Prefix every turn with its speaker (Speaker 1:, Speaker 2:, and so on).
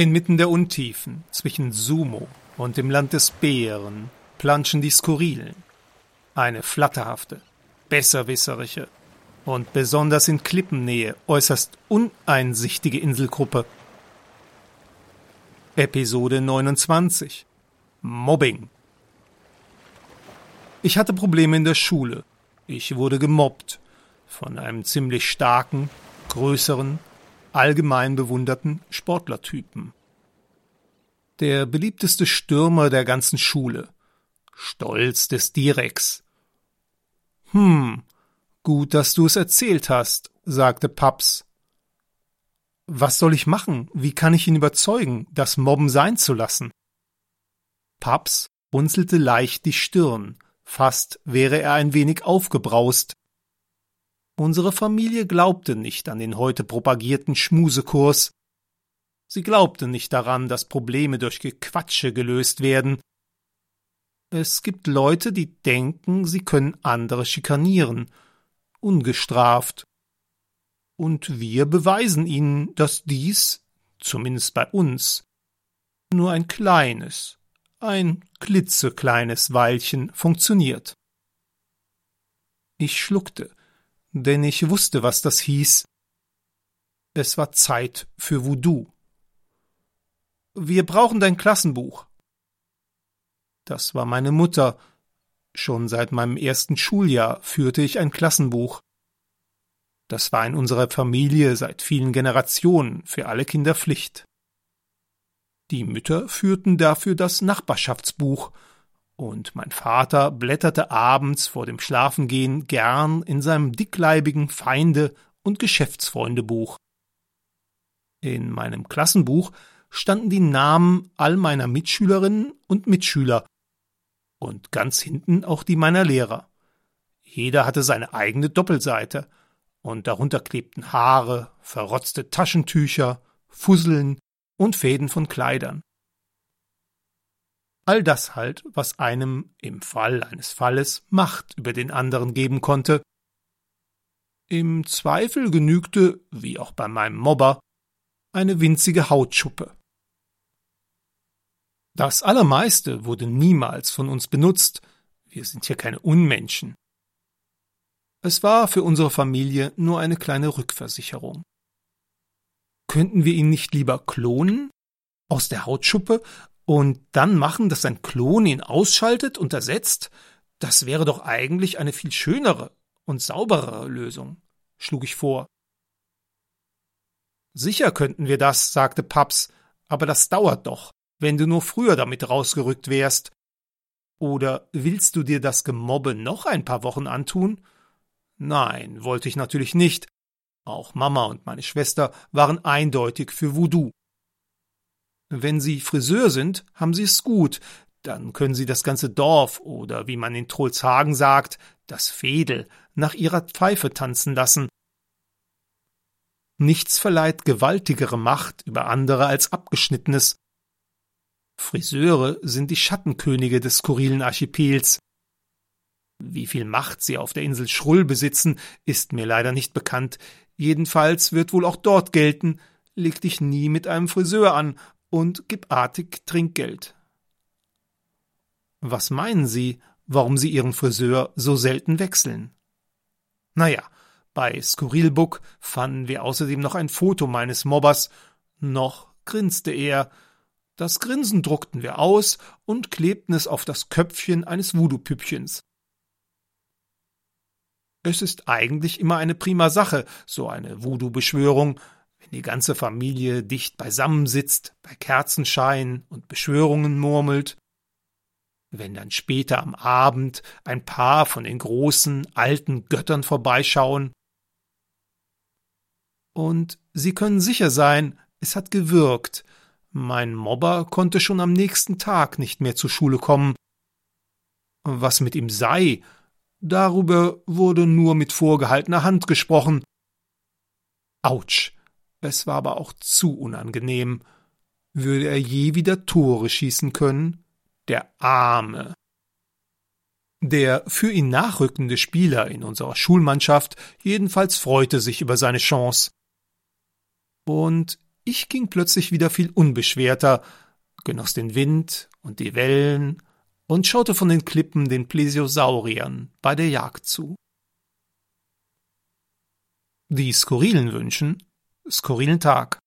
Speaker 1: Inmitten der Untiefen, zwischen Sumo und dem Land des Bären, planschen die Skurrilen. Eine flatterhafte, besserwisserische und besonders in Klippennähe äußerst uneinsichtige Inselgruppe. Episode 29 Mobbing Ich hatte Probleme in der Schule. Ich wurde gemobbt von einem ziemlich starken, größeren, allgemein bewunderten Sportlertypen. Der beliebteste Stürmer der ganzen Schule. Stolz des Direx. Hm, gut, dass du es erzählt hast, sagte Paps. Was soll ich machen? Wie kann ich ihn überzeugen, das Mobben sein zu lassen? Paps runzelte leicht die Stirn, fast wäre er ein wenig aufgebraust. Unsere Familie glaubte nicht an den heute propagierten Schmusekurs. Sie glaubte nicht daran, dass Probleme durch Gequatsche gelöst werden. Es gibt Leute, die denken, sie können andere schikanieren, ungestraft. Und wir beweisen ihnen, dass dies, zumindest bei uns, nur ein kleines, ein klitzekleines Weilchen funktioniert. Ich schluckte denn ich wusste, was das hieß. Es war Zeit für Voodoo. Wir brauchen dein Klassenbuch. Das war meine Mutter. Schon seit meinem ersten Schuljahr führte ich ein Klassenbuch. Das war in unserer Familie seit vielen Generationen für alle Kinder Pflicht. Die Mütter führten dafür das Nachbarschaftsbuch, und mein Vater blätterte abends vor dem Schlafengehen gern in seinem dickleibigen Feinde und Geschäftsfreundebuch. In meinem Klassenbuch standen die Namen all meiner Mitschülerinnen und Mitschüler und ganz hinten auch die meiner Lehrer. Jeder hatte seine eigene Doppelseite, und darunter klebten Haare, verrotzte Taschentücher, Fusseln und Fäden von Kleidern. All das halt, was einem im Fall eines Falles Macht über den anderen geben konnte. Im Zweifel genügte, wie auch bei meinem Mobber, eine winzige Hautschuppe. Das Allermeiste wurde niemals von uns benutzt, wir sind hier keine Unmenschen. Es war für unsere Familie nur eine kleine Rückversicherung. Könnten wir ihn nicht lieber klonen? Aus der Hautschuppe und dann machen, dass sein Klon ihn ausschaltet und ersetzt, das wäre doch eigentlich eine viel schönere und sauberere Lösung, schlug ich vor. Sicher könnten wir das, sagte Paps, aber das dauert doch, wenn du nur früher damit rausgerückt wärst. Oder willst du dir das Gemobbe noch ein paar Wochen antun? Nein, wollte ich natürlich nicht. Auch Mama und meine Schwester waren eindeutig für Voodoo. Wenn Sie Friseur sind, haben Sie es gut. Dann können Sie das ganze Dorf oder wie man in Trolshagen sagt, das Fädel nach ihrer Pfeife tanzen lassen. Nichts verleiht gewaltigere Macht über andere als Abgeschnittenes. Friseure sind die Schattenkönige des skurrilen Archipels. Wie viel Macht sie auf der Insel Schrull besitzen, ist mir leider nicht bekannt. Jedenfalls wird wohl auch dort gelten, leg dich nie mit einem Friseur an und gib artig Trinkgeld. Was meinen Sie, warum Sie Ihren Friseur so selten wechseln? Naja, bei Skurrilbook fanden wir außerdem noch ein Foto meines Mobbers. Noch grinste er. Das Grinsen druckten wir aus und klebten es auf das Köpfchen eines Voodoo-Püppchens. Es ist eigentlich immer eine prima Sache, so eine Voodoo-Beschwörung, wenn die ganze Familie dicht beisammensitzt, bei Kerzenschein und Beschwörungen murmelt, wenn dann später am Abend ein paar von den großen, alten Göttern vorbeischauen. Und Sie können sicher sein, es hat gewirkt. Mein Mobber konnte schon am nächsten Tag nicht mehr zur Schule kommen. Was mit ihm sei, darüber wurde nur mit vorgehaltener Hand gesprochen. Autsch, es war aber auch zu unangenehm. Würde er je wieder Tore schießen können? Der Arme. Der für ihn nachrückende Spieler in unserer Schulmannschaft jedenfalls freute sich über seine Chance. Und Ich ging plötzlich wieder viel unbeschwerter, genoss den Wind und die Wellen und schaute von den Klippen den Plesiosauriern bei der Jagd zu. Die Skurrilen wünschen skurrilen Tag.